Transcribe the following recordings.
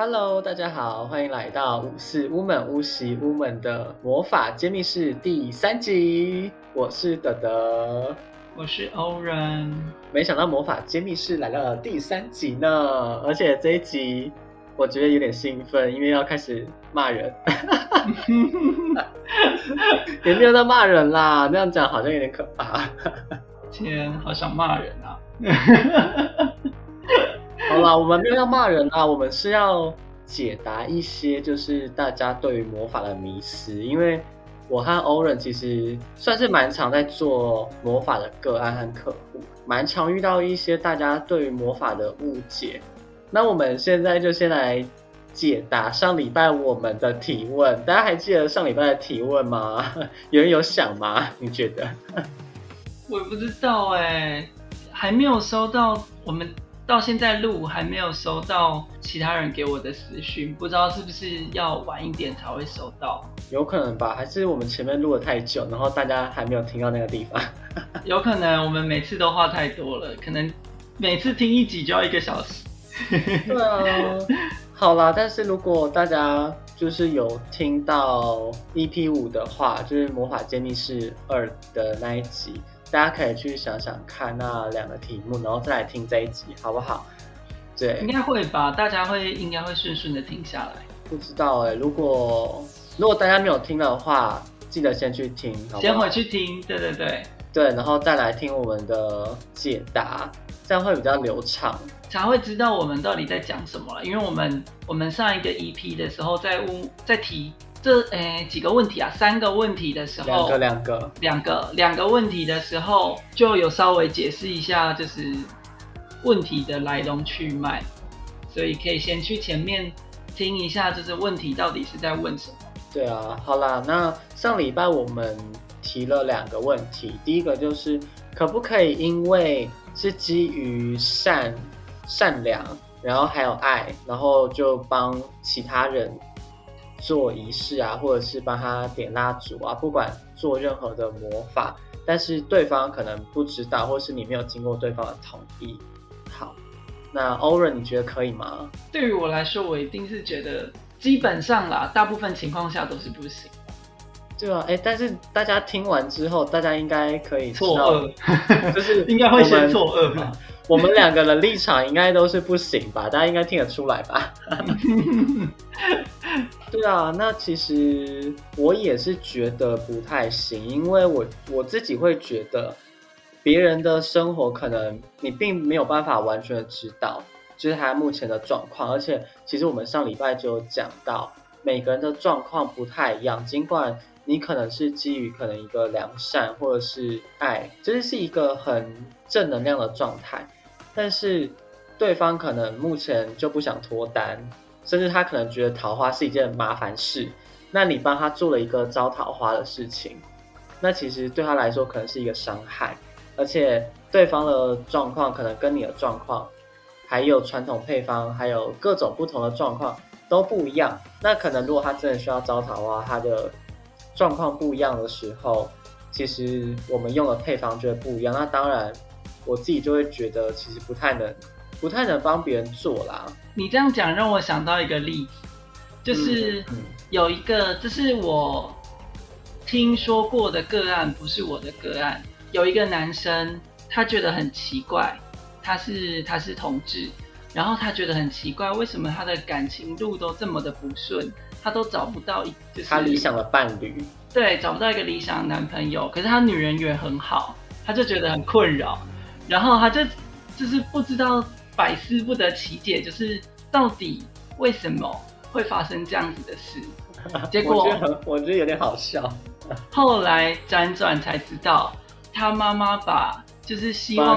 Hello，大家好，欢迎来到五四乌门乌席乌门的魔法揭秘室第三集。我是德德，我是欧人。没想到魔法揭秘室来了第三集呢，而且这一集我觉得有点兴奋，因为要开始骂人。也没有在骂人啦，那样讲好像有点可怕。天，好想骂人啊！好啦，我们没有要骂人啊，我们是要解答一些就是大家对于魔法的迷思。因为我和欧仁其实算是蛮常在做魔法的个案和客户，蛮常遇到一些大家对于魔法的误解。那我们现在就先来解答上礼拜我们的提问。大家还记得上礼拜的提问吗？有人有想吗？你觉得？我不知道哎，还没有收到。我们到现在录还没有收到其他人给我的私讯，不知道是不是要晚一点才会收到？有可能吧，还是我们前面录了太久，然后大家还没有听到那个地方？有可能我们每次都话太多了，可能每次听一集就要一个小时。对啊，好啦，但是如果大家就是有听到 EP 五的话，就是魔法揭秘室二的那一集。大家可以去想想看那两个题目，然后再来听这一集，好不好？对，应该会吧，大家会应该会顺顺的停下来。不知道哎，如果如果大家没有听的话，记得先去听，先回去听，对对对对，然后再来听我们的解答，这样会比较流畅，才会知道我们到底在讲什么了。因为我们我们上一个 EP 的时候在问在提。这诶几个问题啊？三个问题的时候，两个两个两个两个问题的时候，就有稍微解释一下，就是问题的来龙去脉，所以可以先去前面听一下，就是问题到底是在问什么。对啊，好啦，那上礼拜我们提了两个问题，第一个就是可不可以因为是基于善善良，然后还有爱，然后就帮其他人。做仪式啊，或者是帮他点蜡烛啊，不管做任何的魔法，但是对方可能不知道，或是你没有经过对方的同意。好，那欧仁你觉得可以吗？对于我来说，我一定是觉得基本上啦，大部分情况下都是不行。对啊，哎，但是大家听完之后，大家应该可以错愕，就是 应该会先错愕吧。我们两个的立场应该都是不行吧？大家应该听得出来吧？对啊，那其实我也是觉得不太行，因为我我自己会觉得，别人的生活可能你并没有办法完全的知道，就是他目前的状况。而且，其实我们上礼拜就有讲到，每个人的状况不太一样。尽管你可能是基于可能一个良善或者是爱，就是是一个很正能量的状态，但是对方可能目前就不想脱单。甚至他可能觉得桃花是一件麻烦事，那你帮他做了一个招桃花的事情，那其实对他来说可能是一个伤害，而且对方的状况可能跟你的状况，还有传统配方，还有各种不同的状况都不一样。那可能如果他真的需要招桃花，他的状况不一样的时候，其实我们用的配方就会不一样。那当然，我自己就会觉得其实不太能。不太能帮别人做啦。你这样讲让我想到一个例子，就是有一个，这是我听说过的个案，不是我的个案。有一个男生，他觉得很奇怪，他是他是同志，然后他觉得很奇怪，为什么他的感情路都这么的不顺，他都找不到一就是他理想的伴侣，对，找不到一个理想的男朋友。可是他女人缘很好，他就觉得很困扰，然后他就就是不知道。百思不得其解，就是到底为什么会发生这样子的事？结果我觉得我觉得有点好笑。后来辗转才知道，他妈妈把就是希望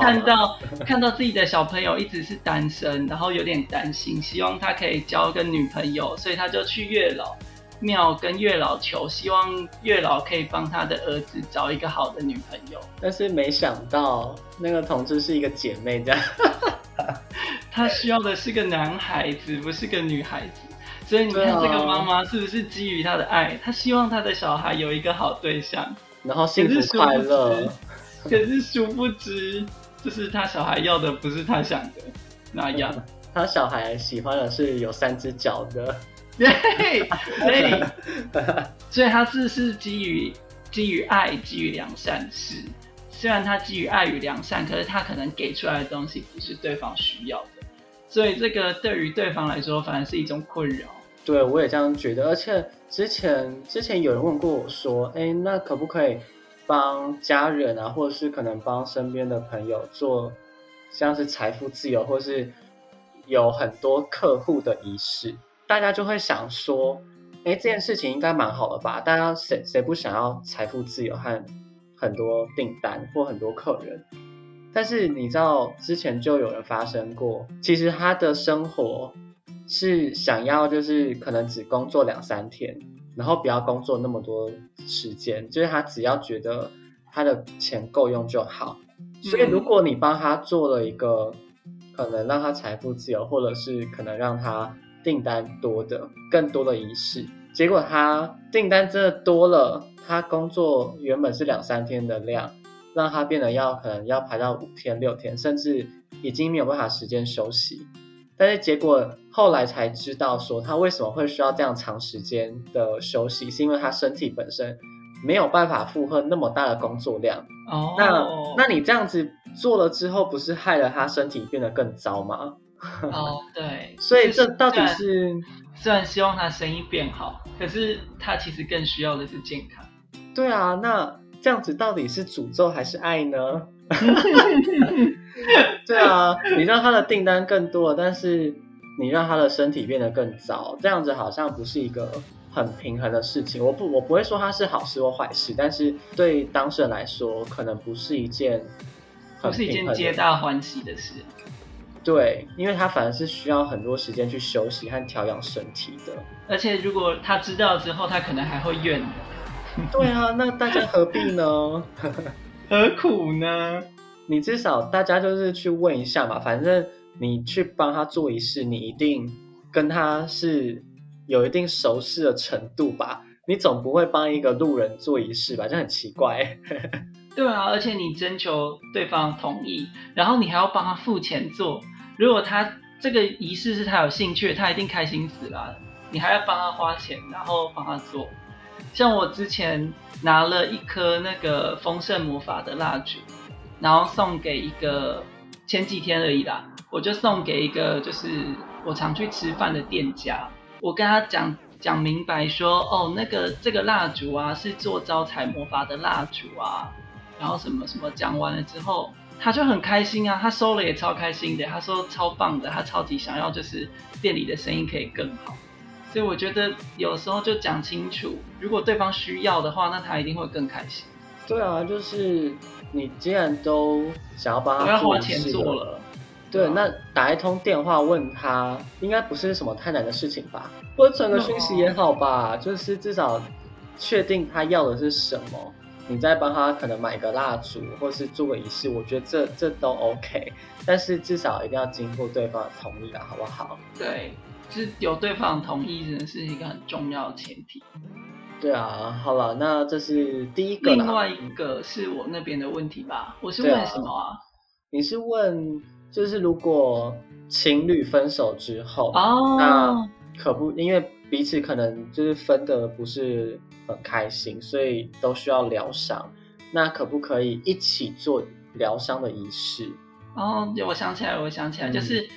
看到看到自己的小朋友一直是单身，然后有点担心，希望他可以交个女朋友，所以他就去月老。庙跟月老求，希望月老可以帮他的儿子找一个好的女朋友。但是没想到那个同志是一个姐妹，这样。他需要的是个男孩子，不是个女孩子。所以你看，这个妈妈是不是基于她的爱，她希望她的小孩有一个好对象，然后幸福快乐。可是殊不知，就是他小孩要的不是他想的那样。他小孩喜欢的是有三只脚的，对，所以 所以他是是基于基于爱，基于良善是。虽然他基于爱与良善，可是他可能给出来的东西不是对方需要的，所以这个对于对方来说反而是一种困扰。对，我也这样觉得。而且之前之前有人问过我说：“哎，那可不可以帮家人啊，或者是可能帮身边的朋友做像是财富自由，或是有很多客户的仪式？”大家就会想说：“哎，这件事情应该蛮好的吧？大家谁谁不想要财富自由和？”很多订单或很多客人，但是你知道之前就有人发生过，其实他的生活是想要就是可能只工作两三天，然后不要工作那么多时间，就是他只要觉得他的钱够用就好。所以如果你帮他做了一个可能让他财富自由，或者是可能让他订单多的更多的仪式，结果他订单真的多了。他工作原本是两三天的量，让他变得要可能要排到五天六天，甚至已经没有办法时间休息。但是结果后来才知道，说他为什么会需要这样长时间的休息，是因为他身体本身没有办法负荷那么大的工作量。哦，那那你这样子做了之后，不是害了他身体变得更糟吗？哦，对。所以这到底是虽然希望他生意变好，可是他其实更需要的是健康。对啊，那这样子到底是诅咒还是爱呢？对啊，你让他的订单更多，但是你让他的身体变得更糟，这样子好像不是一个很平衡的事情。我不，我不会说它是好事或坏事，但是对当事人来说，可能不是一件不是一件皆大欢喜的事。对，因为他反而是需要很多时间去休息和调养身体的。而且如果他知道之后，他可能还会怨。对啊，那大家何必呢？何苦呢？你至少大家就是去问一下嘛，反正你去帮他做一事，你一定跟他是有一定熟识的程度吧？你总不会帮一个路人做一事吧？这很奇怪。对啊，而且你征求对方同意，然后你还要帮他付钱做。如果他这个仪式是他有兴趣，他一定开心死了。你还要帮他花钱，然后帮他做。像我之前拿了一颗那个丰盛魔法的蜡烛，然后送给一个前几天而已啦，我就送给一个就是我常去吃饭的店家，我跟他讲讲明白说，哦，那个这个蜡烛啊是做招财魔法的蜡烛啊，然后什么什么讲完了之后，他就很开心啊，他收了也超开心的，他说超棒的，他超级想要就是店里的生意可以更好。所以我觉得有时候就讲清楚，如果对方需要的话，那他一定会更开心。对啊，就是你既然都想要帮他花钱做了，对，那打一通电话问他，应该不是什么太难的事情吧？或者传个讯息也好吧，就是至少确定他要的是什么，你再帮他可能买个蜡烛，或是做个仪式，我觉得这这都 OK。但是至少一定要经过对方的同意了，好不好？对。就是有对方同意，真的是一个很重要的前提。对啊，好了，那这是第一个。另外一个是我那边的问题吧？我是问什么啊？你是问，就是如果情侣分手之后，哦，那可不，因为彼此可能就是分的不是很开心，所以都需要疗伤。那可不可以一起做疗伤的仪式？哦，我想起来，我想起来，就是。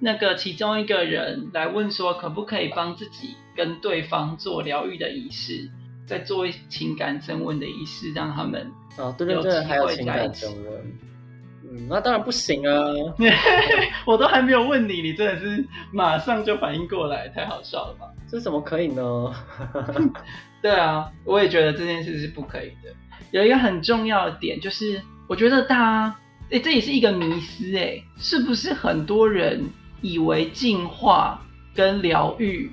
那个其中一个人来问说，可不可以帮自己跟对方做疗愈的仪式，再做情感升温的仪式，让他们哦，对对对，还有情感升温。嗯，那当然不行啊！我都还没有问你，你真的是马上就反应过来，太好笑了吧？这怎么可以呢？对啊，我也觉得这件事是不可以的。有一个很重要的点就是，我觉得大家，哎，这也是一个迷思，哎，是不是很多人？以为进化跟疗愈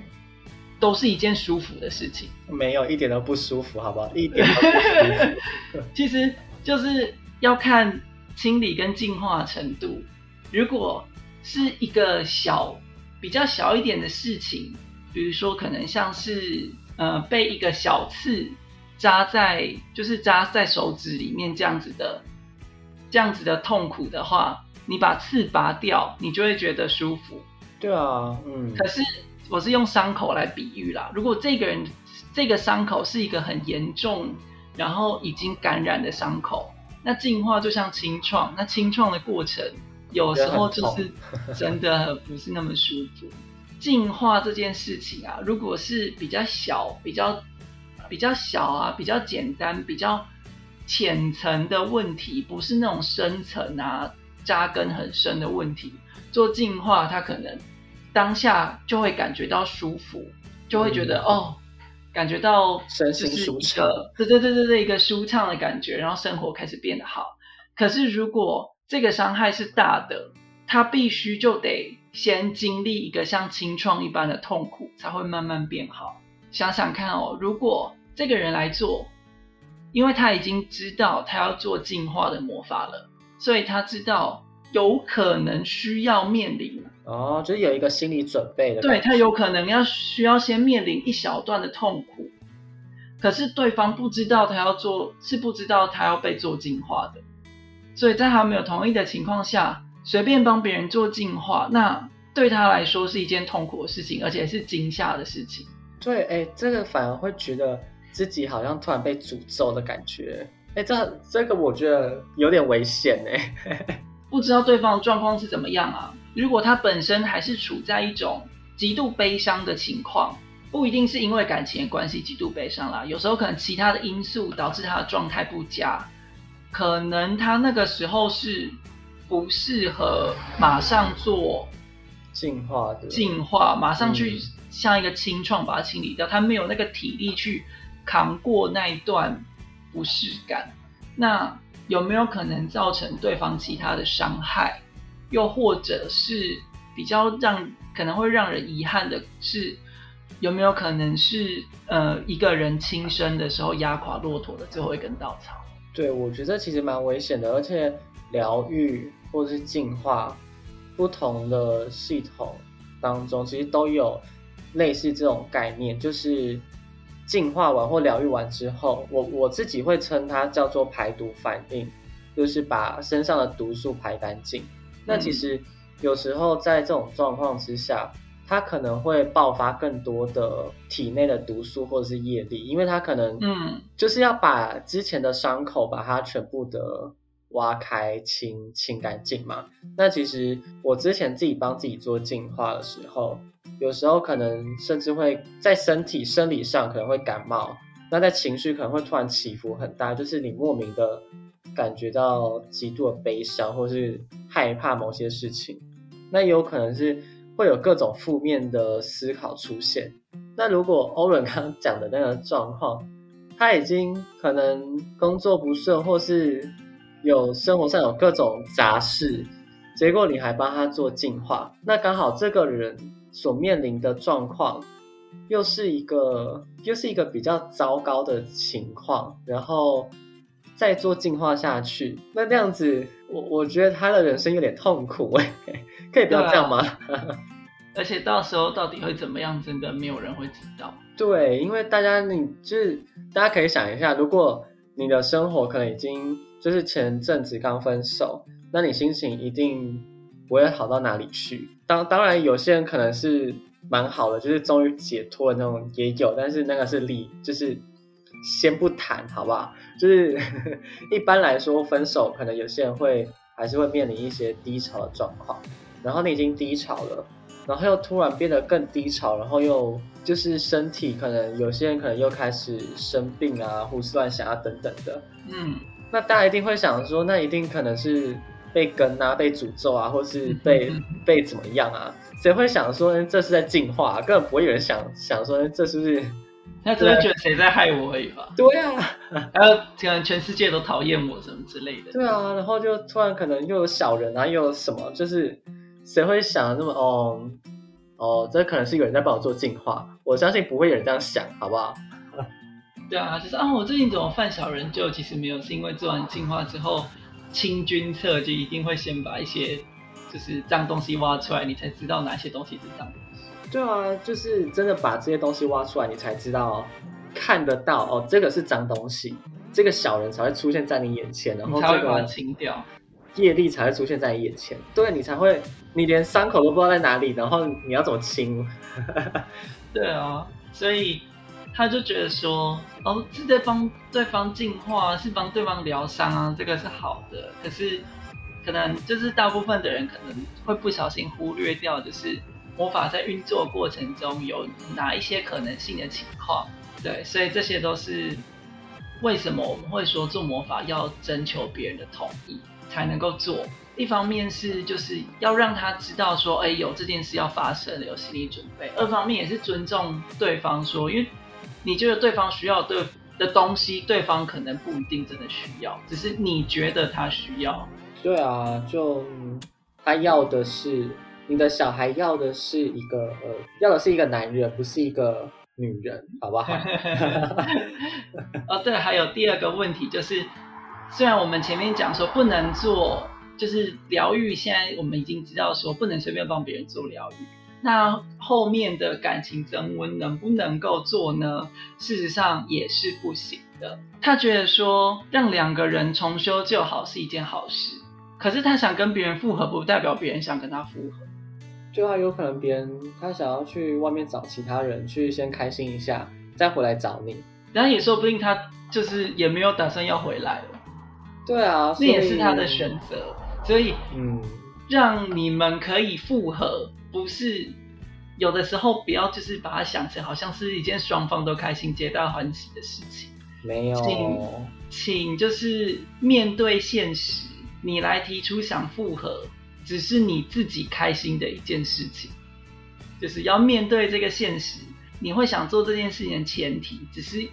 都是一件舒服的事情，没有一点都不舒服，好不好？一点都不舒服。其实就是要看清理跟净化程度。如果是一个小、比较小一点的事情，比如说可能像是呃被一个小刺扎在，就是扎在手指里面这样子的这样子的痛苦的话，你把刺拔掉，你就会觉得舒服。对啊，嗯。可是我是用伤口来比喻啦，如果这个人这个伤口是一个很严重，然后已经感染的伤口，那净化就像清创，那清创的过程有时候就是真的不是那么舒服。净化这件事情啊，如果是比较小、比较比较小啊、比较简单、比较浅层的问题，不是那种深层啊、扎根很深的问题，做净化，它可能当下就会感觉到舒服，就会觉得哦，感觉到就是一个对对对对对一个舒畅的感觉，然后生活开始变得好。可是如果这个伤害是大的，他必须就得。先经历一个像清创一般的痛苦，才会慢慢变好。想想看哦，如果这个人来做，因为他已经知道他要做进化的魔法了，所以他知道有可能需要面临哦，就是有一个心理准备的。对他有可能要需要先面临一小段的痛苦，可是对方不知道他要做，是不知道他要被做进化的，所以在他没有同意的情况下。随便帮别人做净化，那对他来说是一件痛苦的事情，而且是惊吓的事情。对，哎，这个反而会觉得自己好像突然被诅咒的感觉。哎，这这个我觉得有点危险哎。不知道对方的状况是怎么样啊？如果他本身还是处在一种极度悲伤的情况，不一定是因为感情的关系极度悲伤啦，有时候可能其他的因素导致他的状态不佳，可能他那个时候是。不适合马上做进化的进化，马上去像一个清创把它清理掉，他没有那个体力去扛过那一段不适感。那有没有可能造成对方其他的伤害？又或者是比较让可能会让人遗憾的是，有没有可能是呃一个人轻生的时候压垮骆驼的最后一根稻草？对，我觉得其实蛮危险的，而且。疗愈或者是净化，不同的系统当中，其实都有类似这种概念，就是净化完或疗愈完之后，我我自己会称它叫做排毒反应，就是把身上的毒素排干净。那其实有时候在这种状况之下，它可能会爆发更多的体内的毒素或者是液力，因为它可能嗯，就是要把之前的伤口把它全部的。挖开清清干净嘛？那其实我之前自己帮自己做净化的时候，有时候可能甚至会在身体生理上可能会感冒，那在情绪可能会突然起伏很大，就是你莫名的感觉到极度的悲伤或是害怕某些事情，那有可能是会有各种负面的思考出现。那如果欧伦刚刚讲的那个状况，他已经可能工作不顺或是。有生活上有各种杂事，结果你还帮他做净化，那刚好这个人所面临的状况，又是一个又是一个比较糟糕的情况，然后再做进化下去，那这样子，我我觉得他的人生有点痛苦哎，可以不要这样吗？而且到时候到底会怎么样，真的没有人会知道。对，因为大家你就是大家可以想一下，如果你的生活可能已经。就是前阵子刚分手，那你心情一定不会好到哪里去。当当然，有些人可能是蛮好的，就是终于解脱的那种也有，但是那个是例，就是先不谈，好不好？就是 一般来说，分手可能有些人会还是会面临一些低潮的状况。然后你已经低潮了，然后又突然变得更低潮，然后又就是身体可能有些人可能又开始生病啊，胡思乱想啊等等的，嗯。那大家一定会想说，那一定可能是被跟啊，被诅咒啊，或是被 被怎么样啊？谁会想说这是在进化？根本不会有人想想说这是不是？他只会觉得谁在害我而已吧？对啊，还有可能全世界都讨厌我什么之类的。对啊，然后就突然可能又有小人啊，又有什么？就是谁会想那么哦哦？这可能是有人在帮我做进化，我相信不会有人这样想，好不好？对啊，就是啊，我最近怎么犯小人？就其实没有，是因为做完净化之后，清君侧就一定会先把一些就是脏东西挖出来，你才知道哪些东西是脏东西。对啊，就是真的把这些东西挖出来，你才知道看得到哦，这个是脏东西，这个小人才会出现在你眼前，然后这个清掉。业力才会出现在你眼前，对你才会，你连伤口都不知道在哪里，然后你要怎么清？对啊，所以他就觉得说，哦，是在帮对方净化，是帮对方疗伤啊，这个是好的。可是可能就是大部分的人可能会不小心忽略掉，就是魔法在运作过程中有哪一些可能性的情况。对，所以这些都是为什么我们会说做魔法要征求别人的同意才能够做。一方面是就是要让他知道说，哎，有这件事要发生了，有心理准备；二方面也是尊重对方，说，因为你觉得对方需要对的东西，对方可能不一定真的需要，只是你觉得他需要。对啊，就他要的是你的小孩要的是一个呃，要的是一个男人，不是一个女人，好不好？哦，对，还有第二个问题就是，虽然我们前面讲说不能做。就是疗愈，现在我们已经知道说不能随便帮别人做疗愈。那后面的感情增温能不能够做呢？事实上也是不行的。他觉得说让两个人重修旧好是一件好事，可是他想跟别人复合，不代表别人想跟他复合。就他有可能别人他想要去外面找其他人去先开心一下，再回来找你。然后也说不定他就是也没有打算要回来了。对啊，那也是他的选择。所以，嗯，让你们可以复合，不是有的时候不要就是把它想成好像是一件双方都开心、皆大欢喜的事情。没有，请请就是面对现实，你来提出想复合，只是你自己开心的一件事情，就是要面对这个现实。你会想做这件事情的前提，只是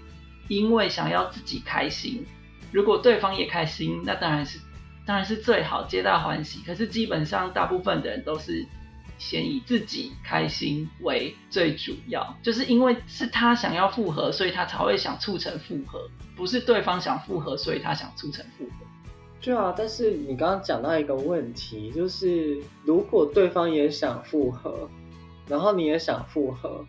因为想要自己开心。如果对方也开心，那当然是。当然是最好，皆大欢喜。可是基本上，大部分的人都是先以自己开心为最主要，就是因为是他想要复合，所以他才会想促成复合，不是对方想复合，所以他想促成复合。对啊，但是你刚刚讲到一个问题，就是如果对方也想复合，然后你也想复合，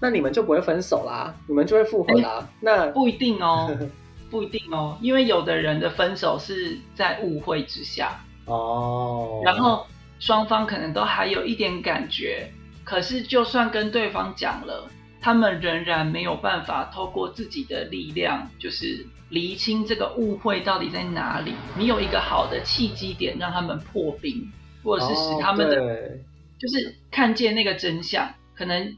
那你们就不会分手啦，你们就会复合啦。那不一定哦。不一定哦，因为有的人的分手是在误会之下哦，然后双方可能都还有一点感觉，可是就算跟对方讲了，他们仍然没有办法透过自己的力量，就是厘清这个误会到底在哪里。你有一个好的契机点让他们破冰，或者是使他们的，就是看见那个真相，可能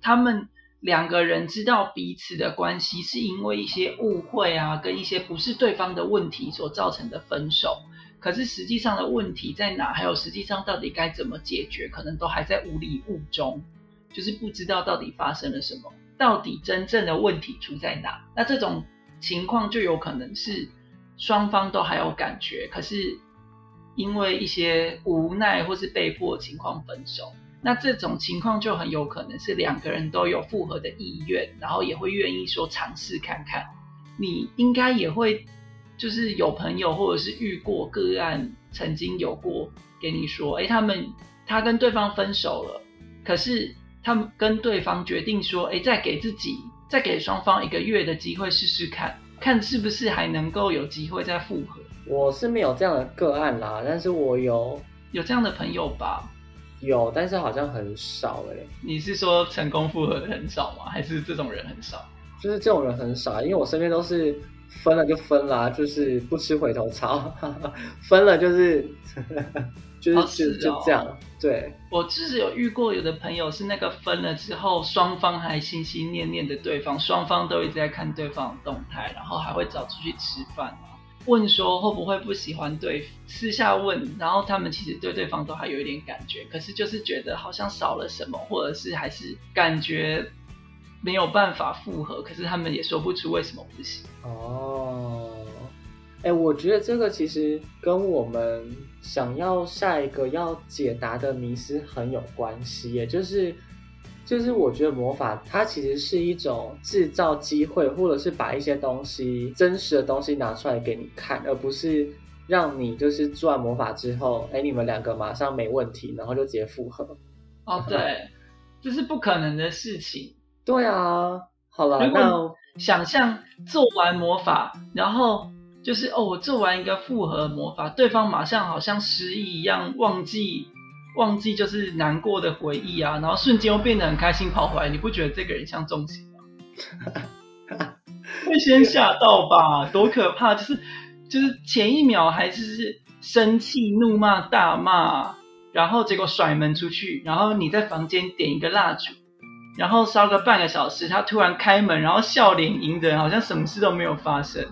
他们。两个人知道彼此的关系是因为一些误会啊，跟一些不是对方的问题所造成的分手。可是实际上的问题在哪？还有实际上到底该怎么解决？可能都还在无里雾中，就是不知道到底发生了什么，到底真正的问题出在哪。那这种情况就有可能是双方都还有感觉，可是因为一些无奈或是被迫情况分手。那这种情况就很有可能是两个人都有复合的意愿，然后也会愿意说尝试看看。你应该也会，就是有朋友或者是遇过个案，曾经有过给你说，哎，他们他跟对方分手了，可是他们跟对方决定说，哎，再给自己再给双方一个月的机会试试看，看是不是还能够有机会再复合。我是没有这样的个案啦，但是我有有这样的朋友吧。有，但是好像很少哎。你是说成功复合的很少吗？还是这种人很少？就是这种人很少，因为我身边都是分了就分啦，就是不吃回头草，分了就是就是就就这样。对，我就是有遇过有的朋友是那个分了之后，双方还心心念念的对方，双方都一直在看对方的动态，然后还会找出去吃饭。问说会不会不喜欢对，私下问，然后他们其实对对方都还有一点感觉，可是就是觉得好像少了什么，或者是还是感觉没有办法复合，可是他们也说不出为什么不行。哦，哎，我觉得这个其实跟我们想要下一个要解答的迷思很有关系，也就是。就是我觉得魔法它其实是一种制造机会，或者是把一些东西真实的东西拿出来给你看，而不是让你就是做完魔法之后，哎，你们两个马上没问题，然后就直接复合。哦，对，这是不可能的事情。对啊，好了，那想象做完魔法，然后就是哦，我做完一个复合魔法，对方马上好像失忆一样，忘记忘记就是难过的回忆啊，然后瞬间又变得很开心跑回来，你不觉得这个人像中邪吗？会先吓到吧？多可怕！就是就是前一秒还是生气、怒骂、大骂，然后结果甩门出去，然后你在房间点一个蜡烛。然后烧个半个小时，他突然开门，然后笑脸迎人，好像什么事都没有发生。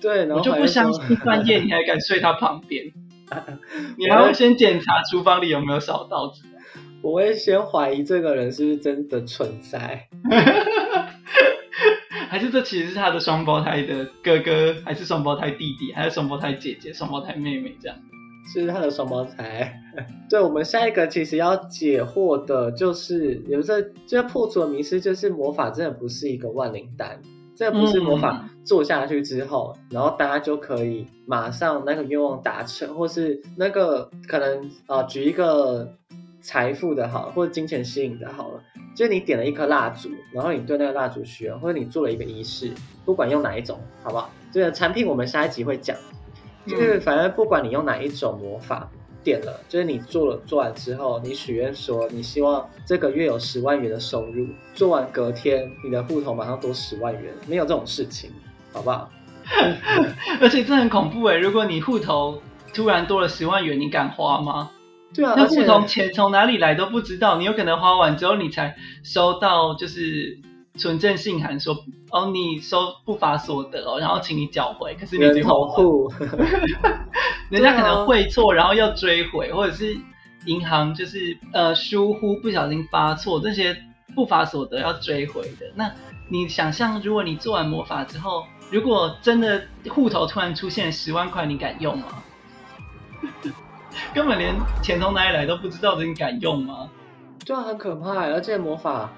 对，我就不相信半夜你还敢睡他旁边，你还会先检查厨房里有没有小刀子。我会先怀疑这个人是不是真的存在，还是这其实是他的双胞胎的哥哥，还是双胞胎弟弟，还是双胞胎姐姐、双胞胎妹妹这样。是他的双胞胎。对，我们下一个其实要解惑的，就是有这这破除的迷失，就是魔法真的不是一个万灵丹，这不是魔法做下去之后，然后大家就可以马上那个愿望达成，或是那个可能呃，举一个财富的好，或者金钱吸引的好了，就是你点了一颗蜡烛，然后你对那个蜡烛许愿，或者你做了一个仪式，不管用哪一种，好不好？这个产品我们下一集会讲。就是反正不管你用哪一种魔法点了，就是你做了做完之后，你许愿说你希望这个月有十万元的收入，做完隔天你的户头马上多十万元，没有这种事情，好不好？而且这很恐怖哎，如果你户头突然多了十万元，你敢花吗？对啊，那户头钱从哪里来都不知道，你有可能花完之后你才收到，就是。纯正信函说：“哦，你收不法所得哦，然后请你缴回。可是你投户，人家可能会错，然后要追回，或者是银行就是呃疏忽不小心发错，这些不法所得要追回的。那你想象，如果你做完魔法之后，如果真的户头突然出现十万块，你敢用吗？根本连钱从哪里来都不知道的，你敢用吗？对啊，很可怕，而且魔法。”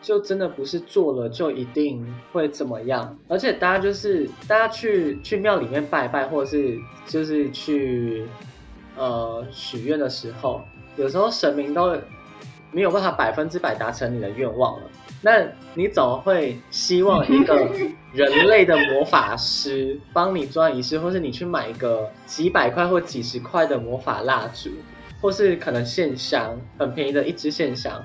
就真的不是做了就一定会怎么样，而且大家就是大家去去庙里面拜拜，或者是就是去呃许愿的时候，有时候神明都没有办法百分之百达成你的愿望了。那你总会希望一个 人类的魔法师帮你做仪式，或是你去买一个几百块或几十块的魔法蜡烛，或是可能线香很便宜的一支线香。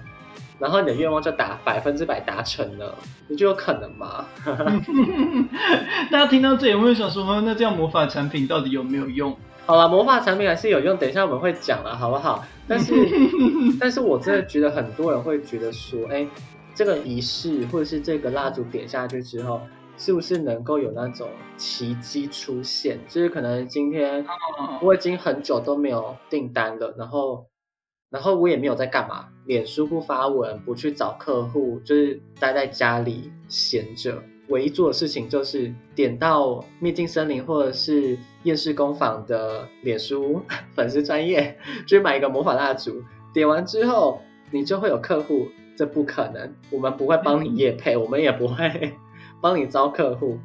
然后你的愿望就达百分之百达成了，你就有可能吗？大家听到这里会想说，那这样魔法产品到底有没有用？好了，魔法产品还是有用，等一下我们会讲了，好不好？但是，但是我真的觉得很多人会觉得说，哎，这个仪式或者是这个蜡烛点下去之后，是不是能够有那种奇迹出现？就是可能今天我已经很久都没有订单了，然后。然后我也没有在干嘛，脸书不发文，不去找客户，就是待在家里闲着。唯一做的事情就是点到秘境森林或者是厌世工坊的脸书粉丝专业，去买一个魔法蜡烛。点完之后，你就会有客户。这不可能，我们不会帮你夜配，我们也不会 帮你招客户。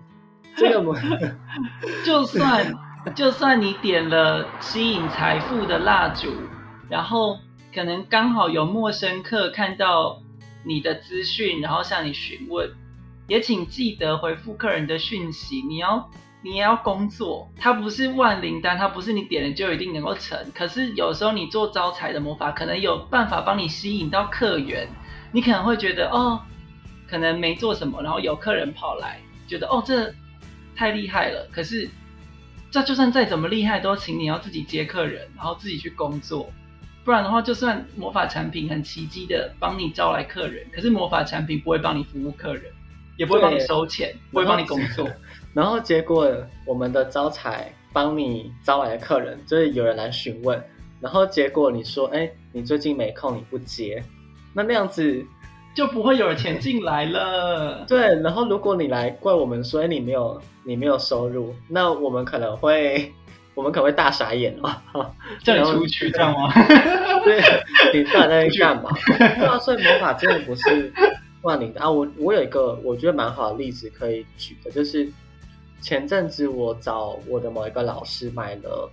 这个魔，就算就算你点了吸引财富的蜡烛，然后。可能刚好有陌生客看到你的资讯，然后向你询问，也请记得回复客人的讯息。你要，你也要工作，它不是万灵丹，它不是你点了就一定能够成。可是有时候你做招财的魔法，可能有办法帮你吸引到客源。你可能会觉得，哦，可能没做什么，然后有客人跑来，觉得，哦，这太厉害了。可是，这就算再怎么厉害，都请你要自己接客人，然后自己去工作。不然的话，就算魔法产品很奇迹的帮你招来客人，可是魔法产品不会帮你服务客人，也不会帮你收钱，不会帮你工作。然后结果我们的招财帮你招来的客人，就是有人来询问，然后结果你说，哎，你最近没空，你不接，那那样子就不会有人钱进来了。对，然后如果你来怪我们说你没有你没有收入，那我们可能会。我们可能会大傻眼哦，叫你出去这样吗？对，你到底在干嘛？对啊，所以魔法真的不是万灵的啊。我我有一个我觉得蛮好的例子可以举的，就是前阵子我找我的某一个老师买了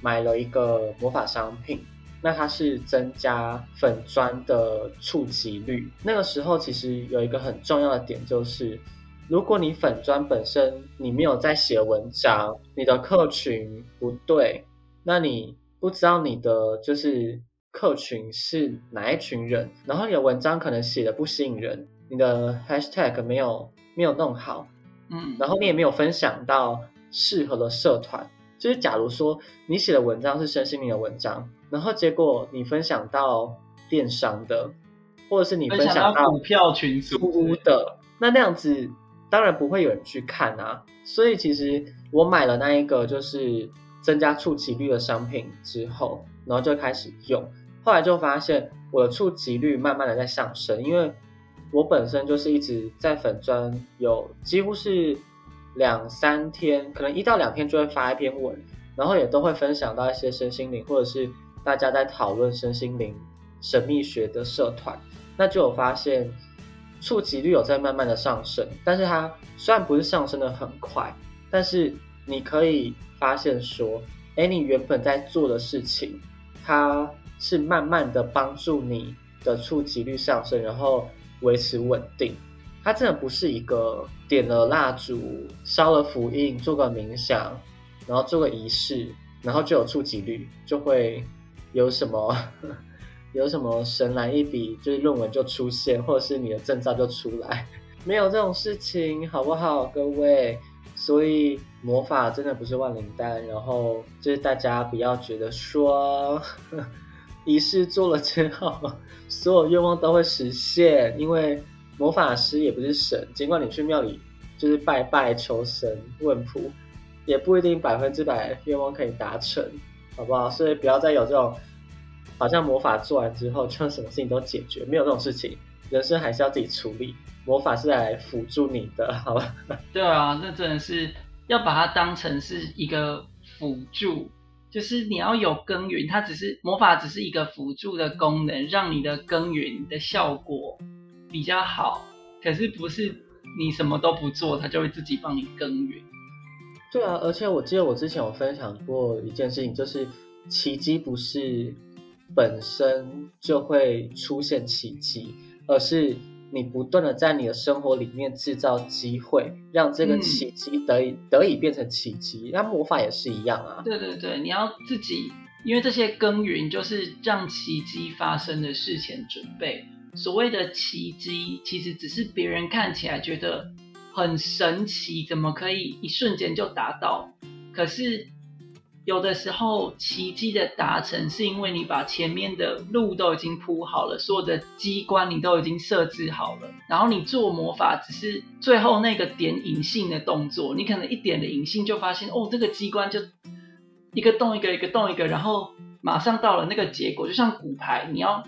买了一个魔法商品，那它是增加粉砖的触及率。那个时候其实有一个很重要的点就是。如果你粉砖本身你没有在写文章，你的客群不对，那你不知道你的就是客群是哪一群人，然后你的文章可能写的不吸引人，你的 hashtag 没有没有弄好，嗯，然后你也没有分享到适合的社团。就是假如说你写的文章是身心灵的文章，然后结果你分享到电商的，或者是你分享到股票群组的，那那样子当然不会有人去看啊。所以其实我买了那一个就是增加触及率的商品之后，然后就开始用，后来就发现我的触及率慢慢的在上升，因为我本身就是一直在粉砖有几乎是。两三天，可能一到两天就会发一篇文，然后也都会分享到一些身心灵，或者是大家在讨论身心灵、神秘学的社团，那就有发现触及率有在慢慢的上升，但是它虽然不是上升的很快，但是你可以发现说，哎，你原本在做的事情，它是慢慢的帮助你的触及率上升，然后维持稳定。它真的不是一个点了蜡烛、烧了符印、做个冥想，然后做个仪式，然后就有触及率，就会有什么有什么神来一笔，就是论文就出现，或者是你的证照就出来，没有这种事情，好不好，各位？所以魔法真的不是万灵丹，然后就是大家不要觉得说 仪式做了之后，所有愿望都会实现，因为。魔法师也不是神，尽管你去庙里就是拜拜求神问卜，也不一定百分之百愿望可以达成，好不好？所以不要再有这种好像魔法做完之后就什么事情都解决，没有这种事情，人生还是要自己处理。魔法是来辅助你的，好吧？对啊，那真的是要把它当成是一个辅助，就是你要有耕耘，它只是魔法，只是一个辅助的功能，让你的耕耘的效果。比较好，可是不是你什么都不做，它就会自己帮你耕耘。对啊，而且我记得我之前有分享过一件事情，就是奇迹不是本身就会出现奇迹，而是你不断的在你的生活里面制造机会，让这个奇迹得以得以变成奇迹。那魔法也是一样啊。对对对，你要自己，因为这些耕耘就是让奇迹发生的事前准备。所谓的奇迹，其实只是别人看起来觉得很神奇，怎么可以一瞬间就达到？可是有的时候，奇迹的达成是因为你把前面的路都已经铺好了，所有的机关你都已经设置好了，然后你做魔法只是最后那个点隐性的动作，你可能一点的隐性就发现，哦，这个机关就一个动一个，一个动一个，然后马上到了那个结果，就像骨牌，你要。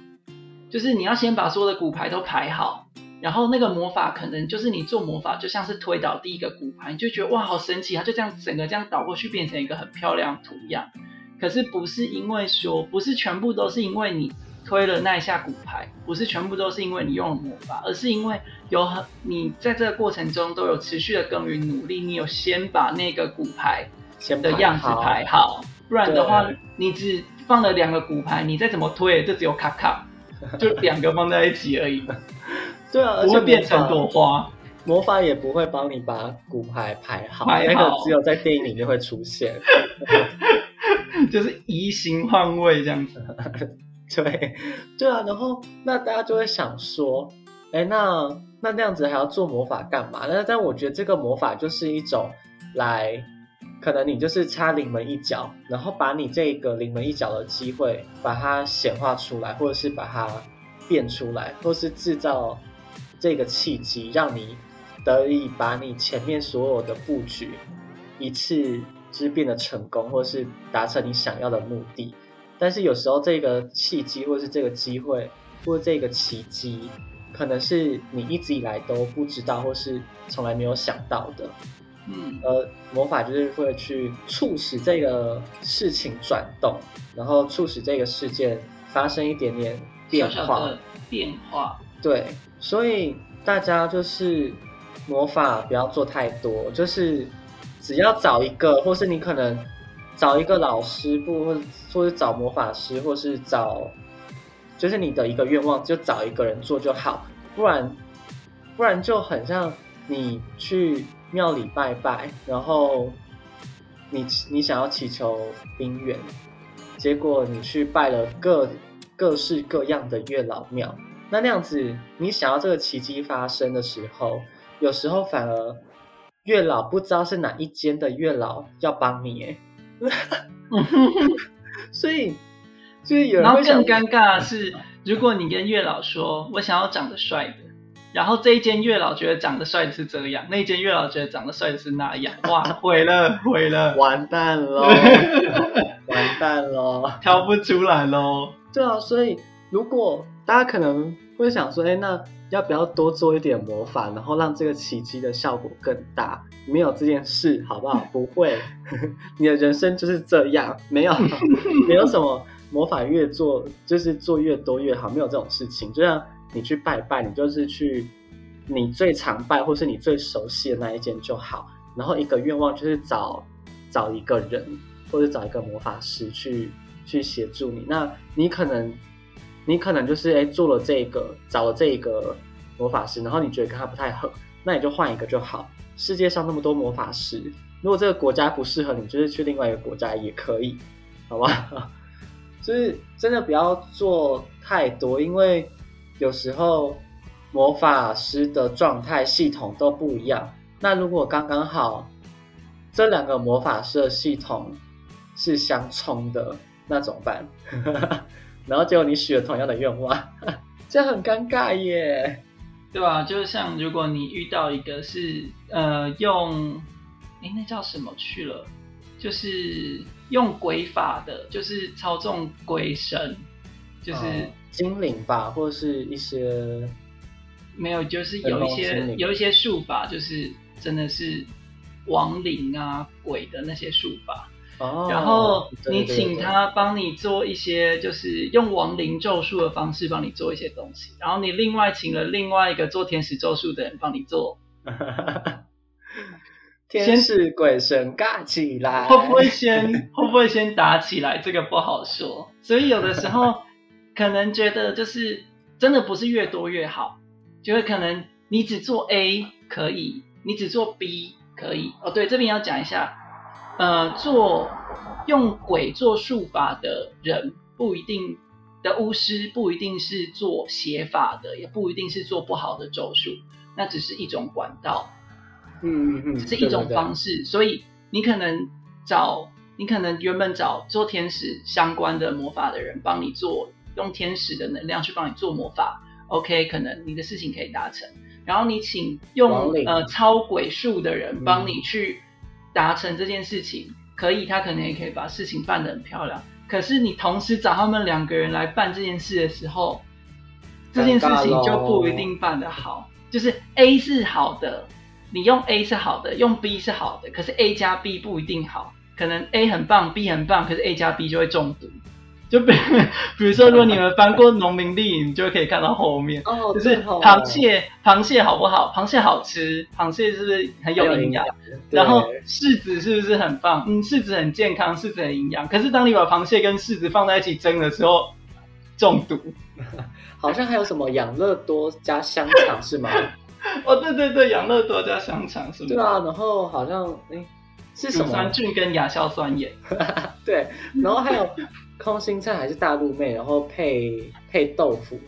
就是你要先把所有的骨牌都排好，然后那个魔法可能就是你做魔法就像是推倒第一个骨牌，你就觉得哇好神奇，它就这样整个这样倒过去变成一个很漂亮图样。可是不是因为说不是全部都是因为你推了那一下骨牌，不是全部都是因为你用了魔法，而是因为有很你在这个过程中都有持续的耕耘努力，你有先把那个骨牌的样子排好，不然的话你只放了两个骨牌，你再怎么推就只有卡卡。就两个放在一起而已，对啊，而且变成朵花。魔法也不会帮你把骨牌排好，那个只有在电影里面会出现，就是移形换位这样子。对，对啊，然后那大家就会想说，哎，那那那样子还要做魔法干嘛？那但我觉得这个魔法就是一种来。可能你就是插临门一脚，然后把你这个临门一脚的机会把它显化出来，或者是把它变出来，或是制造这个契机，让你得以把你前面所有的布局一次之变得成功，或是达成你想要的目的。但是有时候这个契机，或是这个机会，或这个奇迹，可能是你一直以来都不知道，或是从来没有想到的。嗯，呃，魔法就是会去促使这个事情转动，然后促使这个事件发生一点点变化。变化。对，所以大家就是魔法不要做太多，就是只要找一个，或是你可能找一个老师不，或者或者找魔法师，或是找，就是你的一个愿望，就找一个人做就好，不然不然就很像。你去庙里拜拜，然后你你想要祈求姻缘，结果你去拜了各各式各样的月老庙，那那样子你想要这个奇迹发生的时候，有时候反而月老不知道是哪一间的月老要帮你，哎，所以所以有然后更尴尬的是，如果你跟月老说我想要长得帅的。然后这一间月老觉得长得帅的是这样，那一间月老觉得长得帅的是那样，哇，毁了，毁了，完蛋喽，完蛋喽，挑不出来喽。对啊，所以如果大家可能会想说，哎，那要不要多做一点魔法，然后让这个奇迹的效果更大？没有这件事，好不好？不会，你的人生就是这样，没有，没有什么魔法越做就是做越多越好，没有这种事情，就像。你去拜拜，你就是去你最常拜或是你最熟悉的那一间就好。然后一个愿望就是找找一个人或者找一个魔法师去去协助你。那你可能你可能就是哎做了这个找了这个魔法师，然后你觉得跟他不太合，那你就换一个就好。世界上那么多魔法师，如果这个国家不适合你，就是去另外一个国家也可以，好吧？就是真的不要做太多，因为。有时候魔法师的状态系统都不一样。那如果刚刚好这两个魔法师的系统是相冲的，那怎么办？然后结果你许了同样的愿望，这样很尴尬耶，对吧？就像如果你遇到一个是呃用哎那叫什么去了，就是用鬼法的，就是操纵鬼神，就是。精灵吧，或者是一些没有，就是有一些有一些术法，就是真的是亡灵啊鬼的那些术法。哦，然后你请他帮你做一些，就是用亡灵咒术的方式帮你做一些东西。然后你另外请了另外一个做天使咒术的人帮你做。天使鬼神尬起来，会不会先会不会先打起来？这个不好说。所以有的时候。可能觉得就是真的不是越多越好，就是可能你只做 A 可以，你只做 B 可以。哦，对，这边要讲一下，呃，做用鬼做术法的人不一定的巫师不一定是做邪法的，也不一定是做不好的咒术，那只是一种管道，嗯嗯嗯，只是一种方式。所以你可能找你可能原本找做天使相关的魔法的人帮你做。用天使的能量去帮你做魔法，OK，可能你的事情可以达成。然后你请用呃超鬼术的人帮你去达成这件事情，可以，他可能也可以把事情办得很漂亮。可是你同时找他们两个人来办这件事的时候，这件事情就不一定办得好。就是 A 是好的，你用 A 是好的，用 B 是好的，可是 A 加 B 不一定好。可能 A 很棒，B 很棒，可是 A 加 B 就会中毒。就比 比如说，如果你们翻过《农民历》，你就可以看到后面，就是螃蟹，螃蟹好不好？螃蟹好吃，螃蟹是不是很有营养？然后柿子是不是很棒？嗯，柿子很健康，柿子很营养。可是当你把螃蟹跟柿子放在一起蒸的时候，中毒。好像还有什么养乐多加香肠是吗？哦，对对对，养乐多加香肠是吗？对啊，然后好像哎，是什么？酸菌跟亚硝酸盐。对，然后还有。空心菜还是大陆妹，然后配配豆腐。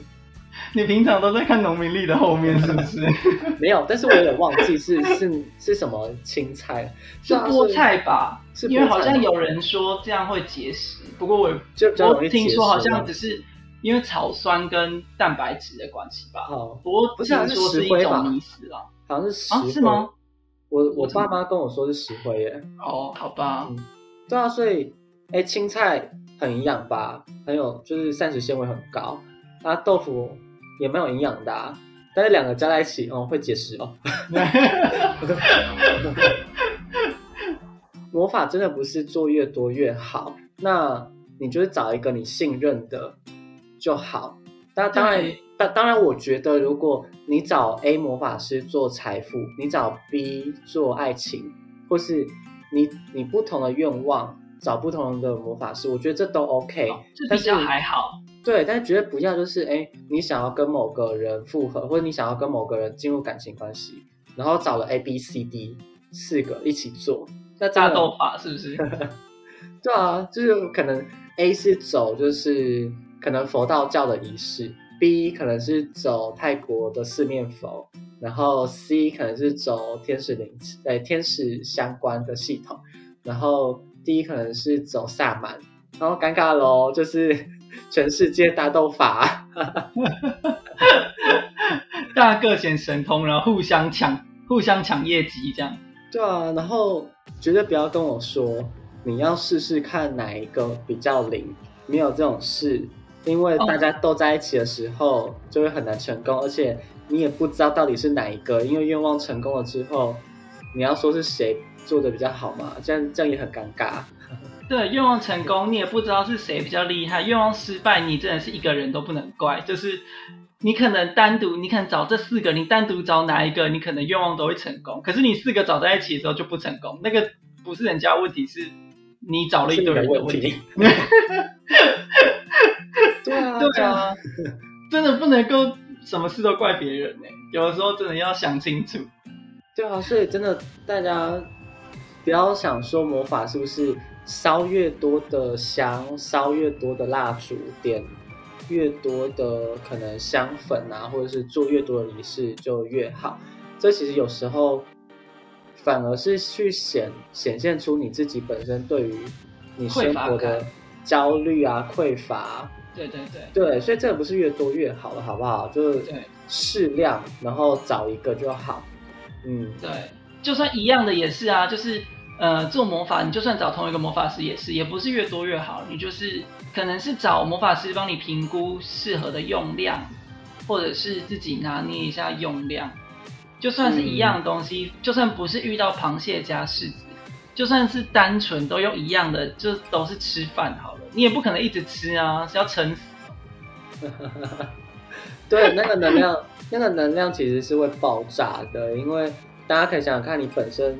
你平常都在看农民历的后面是不是？没有，但是我有点忘记是 是是什么青菜，是菠菜吧？是因为好像有人说这样会结石，不过我就我听说好像只是因为草酸跟蛋白质的关系吧。哦，不过不是说是一种迷思啊，好像是石啊？是吗？我我爸妈跟我说是石灰耶。哦，好吧。对啊，所以哎，青菜。很营养吧，很有就是膳食纤维很高，啊豆腐也蛮有营养的，但是两个加在一起哦会结石哦。魔法真的不是做越多越好，那你就是找一个你信任的就好。当当然当当然，我觉得如果你找 A 魔法师做财富，你找 B 做爱情，或是你你不同的愿望。找不同的魔法师，我觉得这都 OK，这比较还好。对，但是绝对不要就是，哎，你想要跟某个人复合，或者你想要跟某个人进入感情关系，然后找了 A、B、C、D 四个一起做，那大斗法是不是？对啊，就是可能 A 是走就是可能佛道教的仪式，B 可能是走泰国的四面佛，然后 C 可能是走天使灵呃天使相关的系统，然后 D 可能是走萨满，然后尴尬喽，就是全世界大斗法，大家各显神通，然后互相抢互相抢业绩这样。对啊，然后绝对不要跟我说。你要试试看哪一个比较灵，没有这种事，因为大家都在一起的时候就会很难成功，而且你也不知道到底是哪一个，因为愿望成功了之后，你要说是谁做的比较好嘛，这样这样也很尴尬。对，愿望成功你也不知道是谁比较厉害，愿望失败你真的是一个人都不能怪，就是你可能单独，你可能找这四个，你单独找哪一个，你可能愿望都会成功，可是你四个找在一起的时候就不成功，那个不是人家问题是。你找了一堆人的问题，对啊，对啊，真的不能够什么事都怪别人呢。有的时候真的要想清楚。对啊，所以真的大家不要想说魔法是不是烧越多的香，烧越多的蜡烛，点越多的可能香粉啊，或者是做越多的仪式就越好。这其实有时候。反而是去显显现出你自己本身对于你生活的焦虑啊、匮乏。对对对。对，所以这个不是越多越好的，好不好？就是适量，然后找一个就好。嗯，对。就算一样的也是啊，就是呃，做魔法，你就算找同一个魔法师也是，也不是越多越好。你就是可能是找魔法师帮你评估适合的用量，或者是自己拿捏一下用量。就算是一样东西，就算不是遇到螃蟹加柿子，就算是单纯都用一样的，就都是吃饭好了。你也不可能一直吃啊，是要撑死。对，那个能量，那个能量其实是会爆炸的，因为大家可以想想看，你本身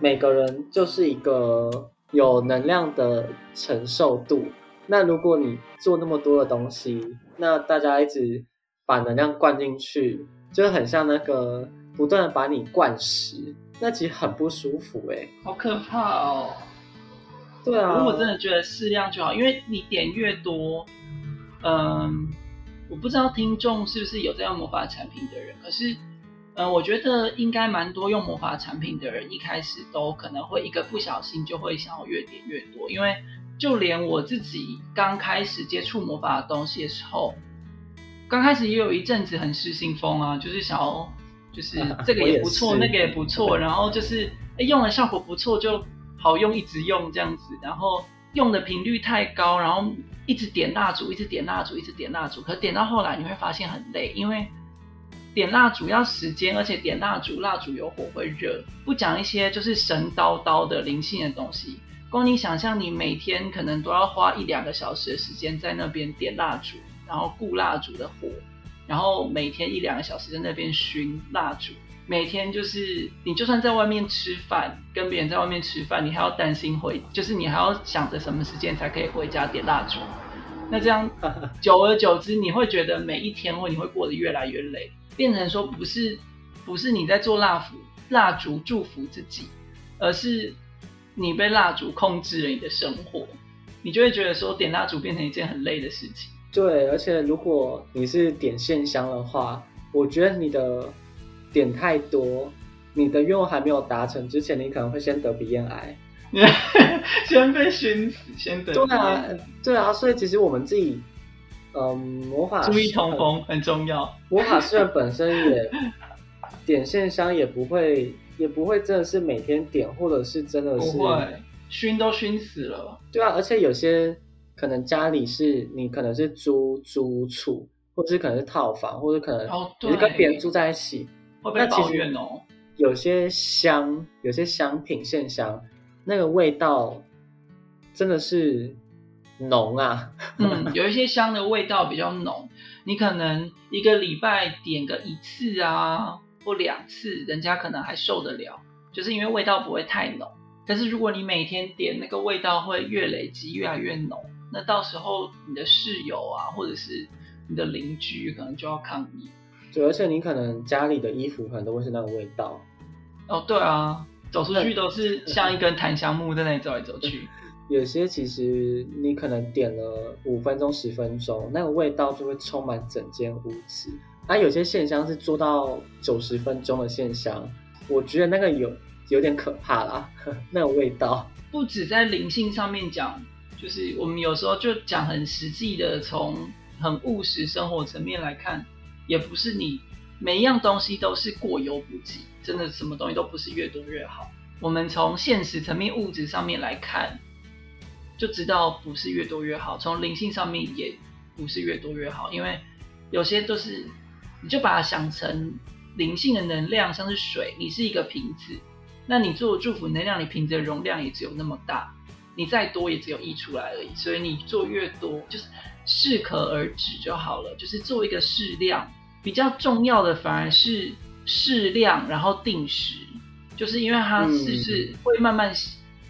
每个人就是一个有能量的承受度。那如果你做那么多的东西，那大家一直把能量灌进去，就很像那个。不断的把你灌食，那其实很不舒服哎，好可怕哦。对啊，如果真的觉得适量就好，因为你点越多，嗯，我不知道听众是不是有在用魔法产品的人，可是，嗯，我觉得应该蛮多用魔法产品的人，一开始都可能会一个不小心就会想要越点越多，因为就连我自己刚开始接触魔法的东西的时候，刚开始也有一阵子很失心疯啊，就是想要。就是 这个也不错，那个也不错，然后就是哎用了效果不错就好用，一直用这样子，然后用的频率太高，然后一直点蜡烛，一直点蜡烛，一直点蜡烛，可点到后来你会发现很累，因为点蜡烛要时间，而且点蜡烛蜡烛有火会热，不讲一些就是神叨叨的灵性的东西，光你想象你每天可能都要花一两个小时的时间在那边点蜡烛，然后顾蜡烛的火。然后每天一两个小时在那边熏蜡烛，每天就是你就算在外面吃饭，跟别人在外面吃饭，你还要担心回，就是你还要想着什么时间才可以回家点蜡烛。那这样久而久之，你会觉得每一天或你会过得越来越累，变成说不是不是你在做蜡烛蜡烛祝福自己，而是你被蜡烛控制了你的生活，你就会觉得说点蜡烛变成一件很累的事情。对，而且如果你是点线香的话，我觉得你的点太多，你的愿望还没有达成之前，你可能会先得鼻咽癌，先被熏死，先得。对啊，对啊，所以其实我们自己，嗯，魔法注意通风很重要。魔法师本身也 点线香也不会，也不会真的是每天点，或者是真的是不会熏都熏死了。对啊，而且有些。可能家里是你可能是租租处，或者是可能是套房，或者可能你是跟别人住在一起，那其实哦，有些香，有些香品线香，那个味道真的是浓啊。嗯，有一些香的味道比较浓，你可能一个礼拜点个一次啊，或两次，人家可能还受得了，就是因为味道不会太浓。但是如果你每天点，那个味道会越累积越来越浓。那到时候你的室友啊，或者是你的邻居，可能就要抗议。对，而且你可能家里的衣服可能都会是那个味道，哦，对啊，走出去都是像一根檀香木在那里走来走去。有些其实你可能点了五分钟、十分钟，那个味道就会充满整间屋子。那有些线香是做到九十分钟的线香，我觉得那个有有点可怕啦，那个味道。不止在灵性上面讲，就是我们有时候就讲很实际的，从很务实生活层面来看，也不是你每一样东西都是过犹不及，真的什么东西都不是越多越好。我们从现实层面、物质上面来看。就知道不是越多越好，从灵性上面也不是越多越好，因为有些都是，你就把它想成灵性的能量，像是水，你是一个瓶子，那你做祝福能量，你瓶子的容量也只有那么大，你再多也只有溢出来而已，所以你做越多，就是适可而止就好了，就是做一个适量，比较重要的反而是适量，然后定时，就是因为它是是会慢慢，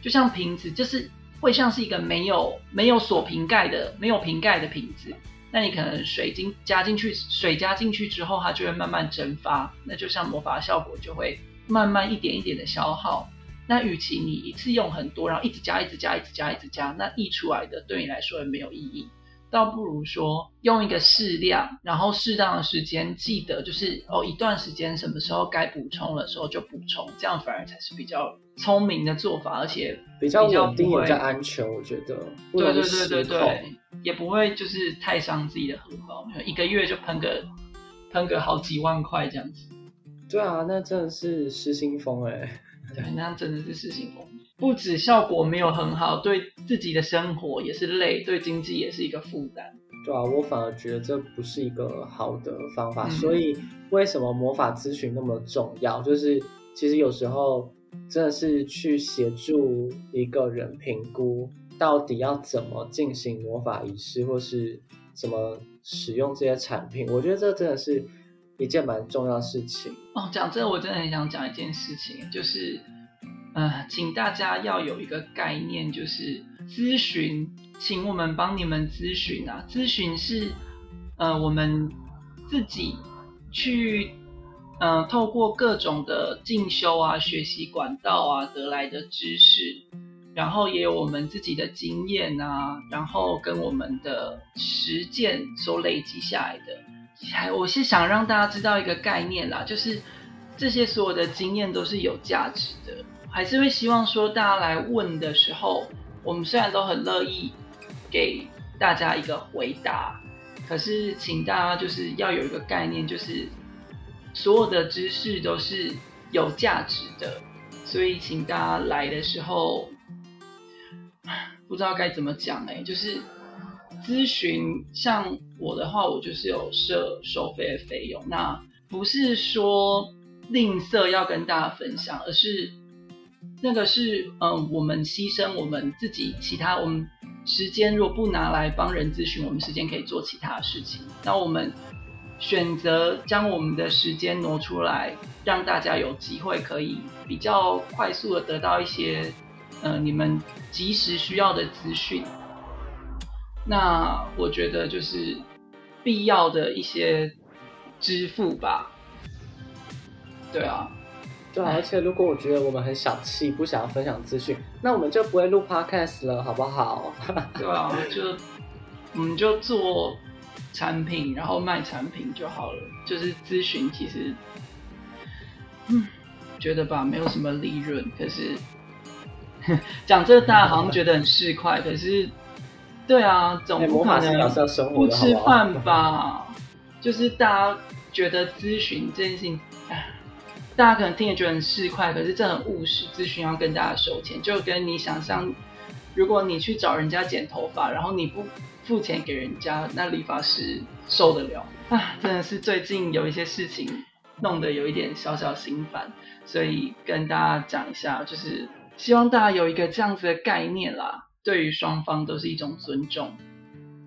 就像瓶子，就是。会像是一个没有没有锁瓶盖的没有瓶盖的瓶子，那你可能水晶加进去，水加进去之后，它就会慢慢蒸发，那就像魔法效果就会慢慢一点一点的消耗。那与其你一次用很多，然后一直加一直加一直加一直加，那溢出来的对你来说也没有意义。倒不如说用一个适量，然后适当的时间，记得就是哦一段时间什么时候该补充的时候就补充，这样反而才是比较聪明的做法，而且比较稳定也比较安全，我觉得。对对对对对，也不会就是太伤自己的荷包，一个月就喷个喷个好几万块这样子。对啊，那真的是失心疯哎。对，那真的是失心疯。不止效果没有很好，对自己的生活也是累，对经济也是一个负担。对啊，我反而觉得这不是一个好的方法。所以为什么魔法咨询那么重要？就是其实有时候真的是去协助一个人评估到底要怎么进行魔法仪式，或是怎么使用这些产品。我觉得这真的是一件蛮重要的事情。哦，讲真的，我真的很想讲一件事情，就是。呃，请大家要有一个概念，就是咨询，请我们帮你们咨询啊。咨询是，呃，我们自己去，呃，透过各种的进修啊、学习管道啊得来的知识，然后也有我们自己的经验啊，然后跟我们的实践所累积下来的。还，我是想让大家知道一个概念啦，就是这些所有的经验都是有价值的。还是会希望说，大家来问的时候，我们虽然都很乐意给大家一个回答，可是请大家就是要有一个概念，就是所有的知识都是有价值的，所以请大家来的时候，不知道该怎么讲哎，就是咨询像我的话，我就是有设收费的费用，那不是说吝啬要跟大家分享，而是。那个是，嗯，我们牺牲我们自己其他，我们时间如果不拿来帮人咨询，我们时间可以做其他的事情。那我们选择将我们的时间挪出来，让大家有机会可以比较快速的得到一些，呃，你们及时需要的资讯。那我觉得就是必要的一些支付吧。对啊。对，而且如果我觉得我们很小气，不想要分享资讯，那我们就不会录 podcast 了，好不好？对啊，就我们就做产品，然后卖产品就好了。就是咨询，其实，嗯，觉得吧，没有什么利润。可是讲这大家好像觉得很市侩，可是，对啊，总不可能不吃饭吧？就是大家觉得咨询这件事情。大家可能听也觉得很市侩，可是这很务实。咨询要跟大家收钱，就跟你想象，如果你去找人家剪头发，然后你不付钱给人家，那理发师受得了啊？真的是最近有一些事情弄得有一点小小心烦，所以跟大家讲一下，就是希望大家有一个这样子的概念啦，对于双方都是一种尊重。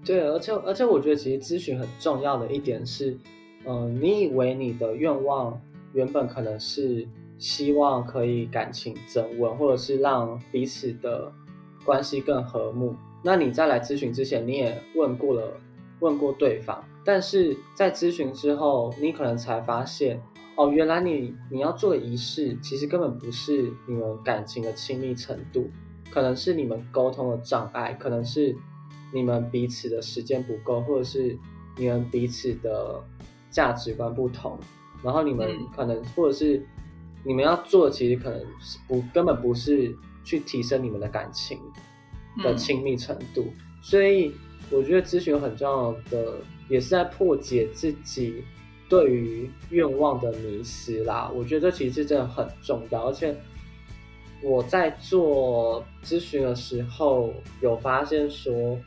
对，而且而且我觉得其实咨询很重要的一点是，嗯，你以为你的愿望。原本可能是希望可以感情增温，或者是让彼此的关系更和睦。那你在来咨询之前，你也问过了，问过对方，但是在咨询之后，你可能才发现，哦，原来你你要做的仪式，其实根本不是你们感情的亲密程度，可能是你们沟通的障碍，可能是你们彼此的时间不够，或者是你们彼此的价值观不同，然后你们可能或者是你们要做，其实可能不根本不是去提升你们的感情的亲密程度，所以我觉得咨询很重要的，也是在破解自己。对于愿望的迷失啦，我觉得这其实真的很重要。而且我在做咨询的时候，有发现说，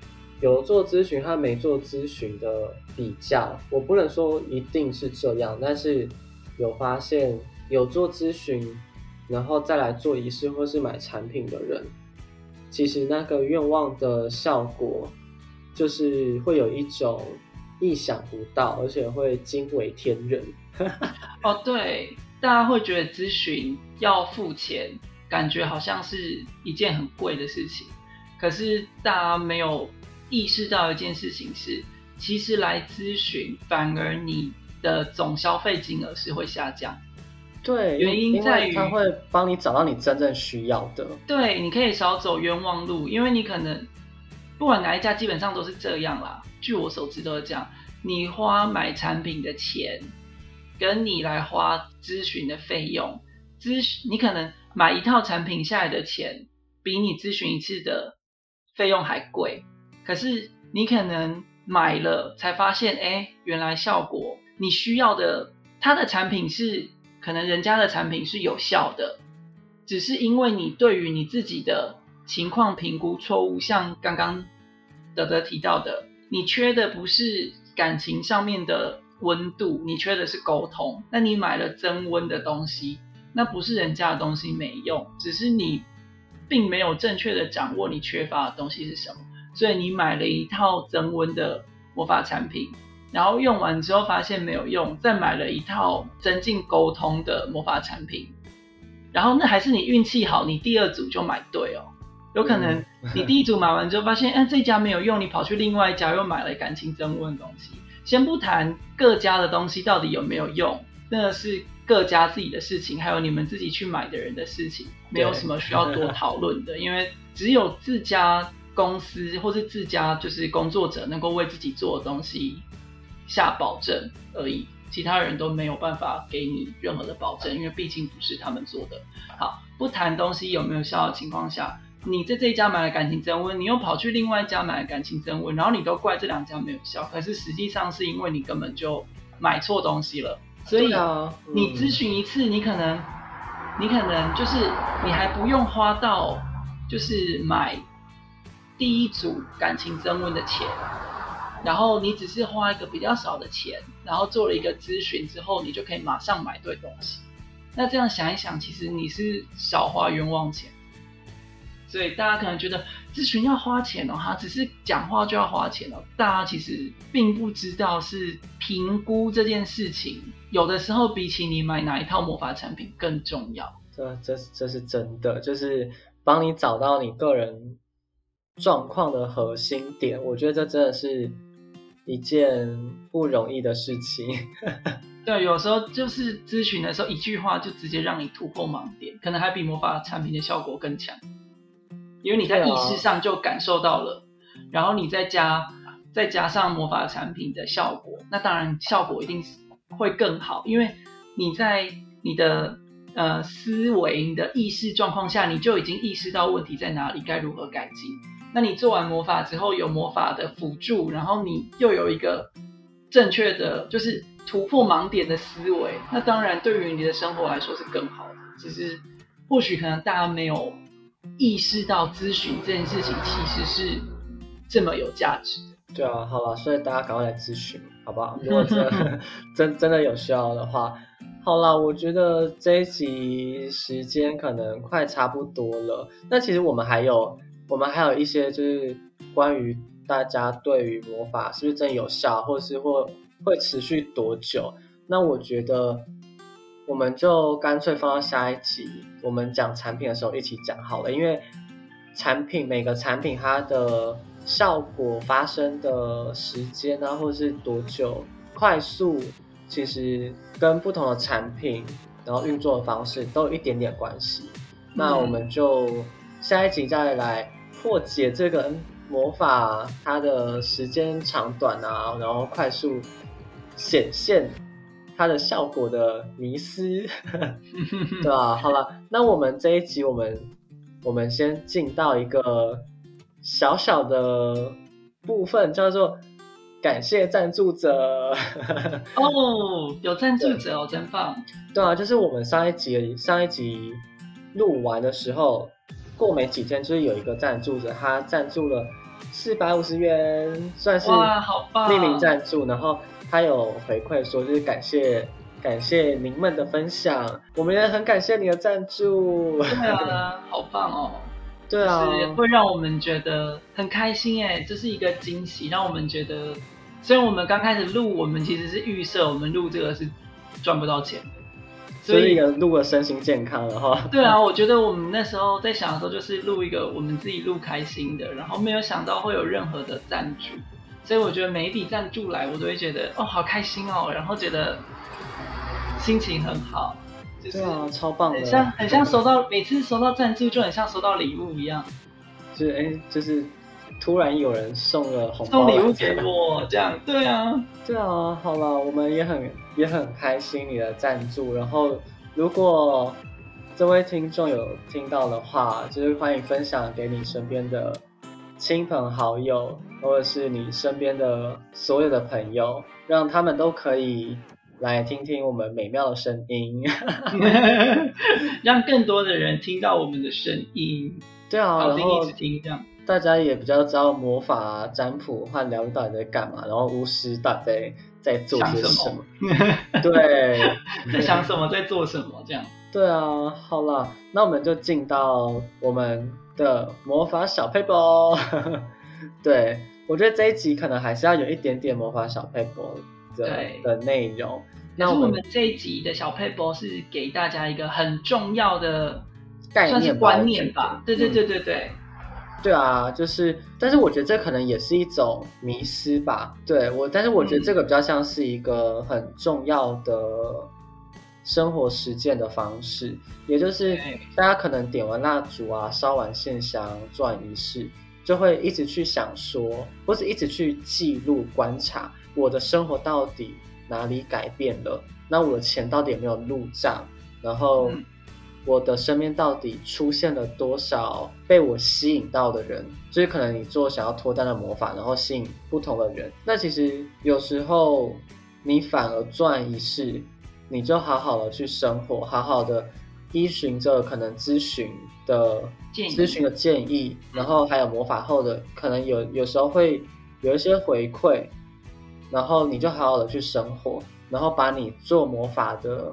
有做咨询和没做咨询的比较，我不能说一定是这样，但是有发现有做咨询，然后再来做仪式或是买产品的人，其实那个愿望的效果，就是会有一种。意想不到，而且会惊为天人。哦，对，大家会觉得咨询要付钱，感觉好像是一件很贵的事情。可是大家没有意识到一件事情是，其实来咨询反而你的总消费金额是会下降。对，原因在于他会帮你找到你真正需要的。对，你可以少走冤枉路，因为你可能不管哪一家，基本上都是这样啦。据我所知都是这样，你花买产品的钱，跟你来花咨询的费用，咨询你可能买一套产品下来的钱，比你咨询一次的费用还贵。可是你可能买了才发现，哎，原来效果你需要的，他的产品是可能人家的产品是有效的，只是因为你对于你自己的情况评估错误，像刚刚德德提到的。你缺的不是感情上面的温度，你缺的是沟通。那你买了增温的东西，那不是人家的东西没用，只是你并没有正确的掌握你缺乏的东西是什么。所以你买了一套增温的魔法产品，然后用完之后发现没有用，再买了一套增进沟通的魔法产品，然后那还是你运气好，你第二组就买对哦。有可能 你第一组买完之后发现，哎，这家没有用，你跑去另外一家又买了感情增温的东西。先不谈各家的东西到底有没有用，那是各家自己的事情，还有你们自己去买的人的事情，没有什么需要多讨论的。因为只有自家公司或是自家就是工作者能够为自己做的东西下保证而已，其他人都没有办法给你任何的保证，因为毕竟不是他们做的。好，不谈东西有没有效的情况下。你在这一家买了感情增温，你又跑去另外一家买了感情增温，然后你都怪这两家没有效，可是实际上是因为你根本就买错东西了。所以你咨询一次，你可能你可能就是你还不用花到就是买第一组感情增温的钱，然后你只是花一个比较少的钱，然后做了一个咨询之后，你就可以马上买对东西。那这样想一想，其实你是少花冤枉钱。所以大家可能觉得咨询要花钱哦，哈，只是讲话就要花钱哦。大家其实并不知道是评估这件事情，有的时候比起你买哪一套魔法产品更重要。这这这是真的，就是帮你找到你个人状况的核心点。我觉得这真的是一件不容易的事情。对，有时候就是咨询的时候，一句话就直接让你突破盲点，可能还比魔法产品的效果更强。因为你在意识上就感受到了，然后你再加再加上魔法产品的效果，那当然效果一定会更好。因为你在你的呃思维、的意识状况下，你就已经意识到问题在哪里，该如何改进。那你做完魔法之后，有魔法的辅助，然后你又有一个正确的就是突破盲点的思维，那当然对于你的生活来说是更好的。只是或许可能大家没有。意识到咨询这件事情其实是这么有价值。对啊，好了，所以大家赶快来咨询，好不好？如果真 真真的有需要的话，好了，我觉得这一集时间可能快差不多了。那其实我们还有，我们还有一些就是关于大家对于魔法是不是真有效，或是或会持续多久？那我觉得。我们就干脆放到下一集，我们讲产品的时候一起讲好了。因为产品每个产品它的效果发生的时间啊，或者是多久，快速其实跟不同的产品，然后运作的方式都有一点点关系。那我们就下一集再来破解这个魔法它的时间长短啊，然后快速显现它的效果的迷思，对吧？好了，那我们这一集我们我们先进到一个小小的部分，叫做。感谢赞助者哦，有赞助者哦，真棒。对啊，就是我们上一集上一集录完的时候，过没几天，就是有一个赞助者，他赞助了四百五十元，算是匿名赞助。然后他有回馈说，就是感谢感谢您们的分享，我们也很感谢你的赞助。对啊，好棒哦。对啊，会让我们觉得很开心哎，这是一个惊喜，让我们觉得。虽然我们刚开始录，我们其实是预设我们录这个是赚不到钱的，所以录个身心健康的话，对啊，我觉得我们那时候在想的时候，就是录一个我们自己录开心的，然后没有想到会有任何的赞助，所以我觉得每一笔赞助来，我都会觉得哦，好开心哦，然后觉得心情很好，对啊，超棒的，很像很像收到每次收到赞助，就很像收到礼物一样，就是哎，就是。突然有人送了红包，送礼物给我，这样对啊，对啊，好了，我们也很也很开心你的赞助。然后，如果这位听众有听到的话，就是欢迎分享给你身边的亲朋好友，或者是你身边的所有的朋友，让他们都可以来听听我们美妙的声音，让更多的人听到我们的声音。对啊，然后一直听这样。大家也比较知道魔法、占卜和疗愈到底在干嘛，然后巫师到底在在做些什么？对，在想什么，在 做什么？这样。对啊，好了，那我们就进到我们的魔法小配播。对，我觉得这一集可能还是要有一点点魔法小配播的的内容。那我们这一集的小配播是给大家一个很重要的概念观念吧？对对对对对。对啊，就是，但是我觉得这可能也是一种迷失吧。对我，但是我觉得这个比较像是一个很重要的生活实践的方式，也就是大家可能点完蜡烛啊，烧完线香，做完仪式，就会一直去想说，或者一直去记录观察我的生活到底哪里改变了，那我的钱到底有没有入账，然后。我的身边到底出现了多少被我吸引到的人？就是可能你做想要脱单的魔法，然后吸引不同的人。那其实有时候你反而转一世，你就好好的去生活，好好的依循着可能咨询的咨询的建议，然后还有魔法后的可能有有时候会有一些回馈，然后你就好好的去生活，然后把你做魔法的。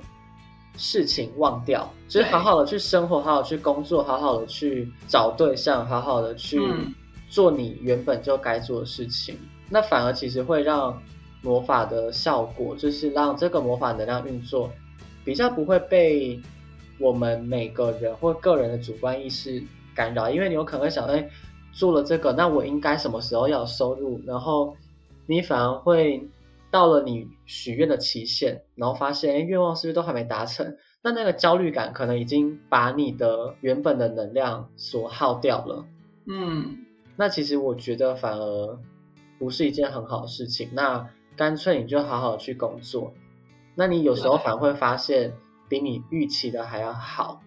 事情忘掉，就是好好的去生活，好好去工作，好好的去找对象，好好的去做你原本就该做的事情。那反而其实会让魔法的效果，就是让这个魔法能量运作比较不会被我们每个人或个人的主观意识干扰。因为你有可能会想，哎，做了这个，那我应该什么时候要收入？然后你反而会。到了你许愿的期限，然后发现，哎，愿望是不是都还没达成？那那个焦虑感可能已经把你的原本的能量所耗掉了。嗯，那其实我觉得反而不是一件很好的事情。那干脆你就好好去工作。那你有时候反而会发现，比你预期的还要好。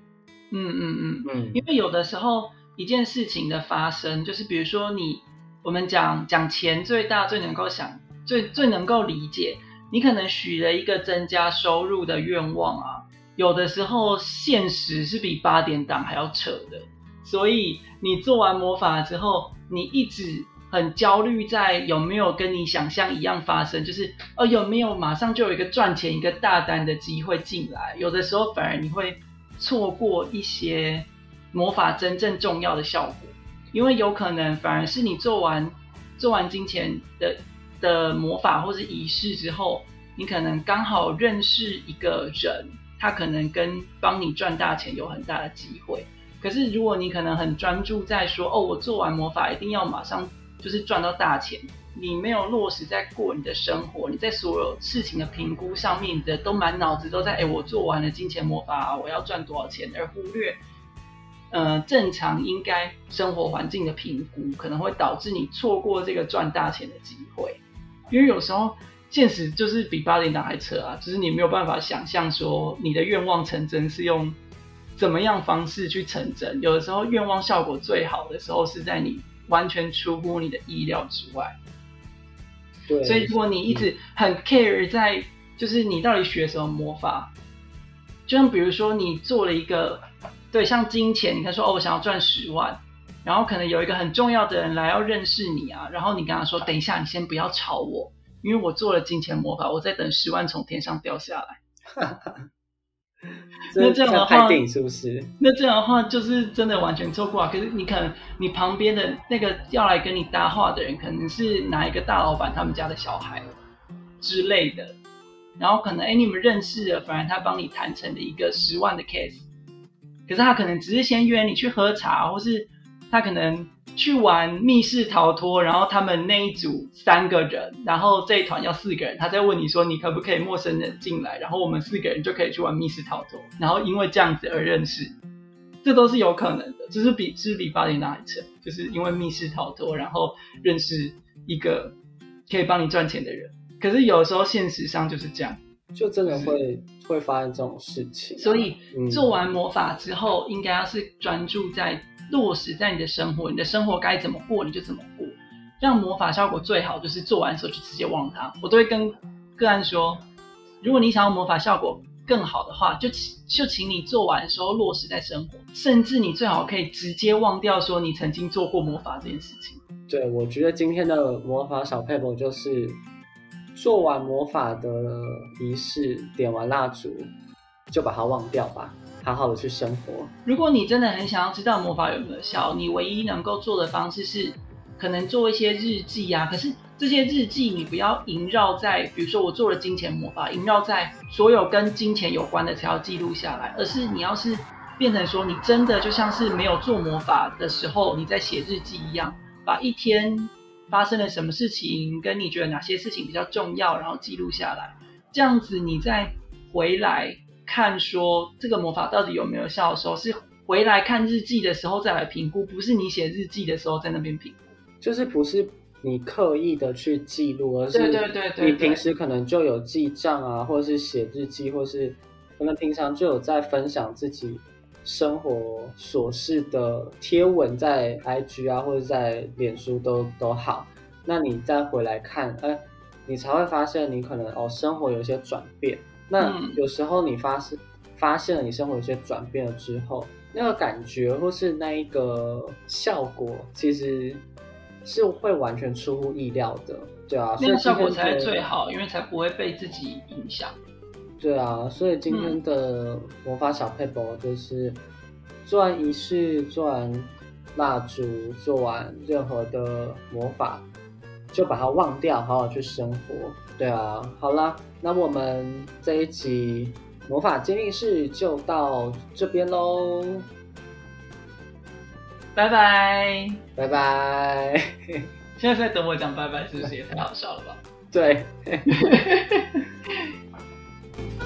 嗯嗯嗯嗯，因为有的时候一件事情的发生，就是比如说你，我们讲讲钱最大最能够想。最最能够理解，你可能许了一个增加收入的愿望啊，有的时候现实是比八点档还要扯的，所以你做完魔法之后，你一直很焦虑，在有没有跟你想象一样发生，就是哦有没有马上就有一个赚钱一个大单的机会进来，有的时候反而你会错过一些魔法真正重要的效果，因为有可能反而是你做完做完金钱的。的魔法或是仪式之后，你可能刚好认识一个人，他可能跟帮你赚大钱有很大的机会。可是如果你可能很专注在说，哦，我做完魔法一定要马上就是赚到大钱，你没有落实在过你的生活，你在所有事情的评估上面你的都满脑子都在，哎，我做完了金钱魔法，我要赚多少钱，而忽略，呃，正常应该生活环境的评估，可能会导致你错过这个赚大钱的机会，因为有时候现实就是比八点档还扯啊，就是你没有办法想象说你的愿望成真是用。怎么样方式去成真？有的时候愿望效果最好的时候是在你完全出乎你的意料之外。对，所以如果你一直很 care 在，就是你到底学什么魔法？就像比如说你做了一个，对，像金钱，你看说哦，我想要赚十万，然后可能有一个很重要的人来要认识你啊，然后你跟他说，等一下，你先不要吵我，因为我做了金钱魔法，我在等十万从天上掉下来。那这样的话，是不是？那这样的话，就是真的完全错过啊！可是你可能，你旁边的那个要来跟你搭话的人，可能是哪一个大老板他们家的小孩之类的，然后可能哎，你们认识了，反而他帮你谈成了一个十万的 case，可是他可能只是先约你去喝茶，或是他可能。去玩密室逃脱，然后他们那一组三个人，然后这一团要四个人，他在问你说你可不可以陌生人进来，然后我们四个人就可以去玩密室逃脱，然后因为这样子而认识，这都是有可能的，只是比是比八点档还扯，就是因为密室逃脱，然后认识一个可以帮你赚钱的人，可是有时候现实上就是这样，就真的会会发生这种事情，所以做完魔法之后，应该要是专注在。落实在你的生活，你的生活该怎么过你就怎么过。让魔法效果最好，就是做完的时候就直接忘它。我都会跟个案说，如果你想要魔法效果更好的话，就就请你做完的时候落实在生活，甚至你最好可以直接忘掉说你曾经做过魔法这件事情。对，我觉得今天的魔法小配博就是做完魔法的仪式，点完蜡烛就把它忘掉吧。好好的去生活。如果你真的很想要知道魔法有没有效，你唯一能够做的方式是，可能做一些日记啊。可是这些日记你不要萦绕在，比如说我做了金钱魔法，萦绕在所有跟金钱有关的才要记录下来，而是你要是变成说，你真的就像是没有做魔法的时候你在写日记一样，把一天发生了什么事情，跟你觉得哪些事情比较重要，然后记录下来，这样子你再回来。看说这个魔法到底有没有效的时候，是回来看日记的时候再来评估，不是你写日记的时候在那边评估。就是不是你刻意的去记录，而是对对对对，你平时可能就有记账啊，或者是写日记，或是可能平常就有在分享自己生活琐事的贴文，在 IG 啊或者在脸书都都好。那你再回来看，哎，你才会发现你可能哦生活有一些转变。那有时候你发现发现了你生活有些转变了之后，那个感觉或是那一个效果，其实是会完全出乎意料的，对啊，那个效果才是最好，因为才不会被自己影响。对啊，所以今天的魔法小配宝就是做完仪式，做完蜡烛，做完任何的魔法，就把它忘掉，好好去生活。对啊，好啦，那我们这一集魔法鉴定室就到这边喽，拜拜，拜拜。现在在等我讲拜拜，是不是也太好笑了吧？对。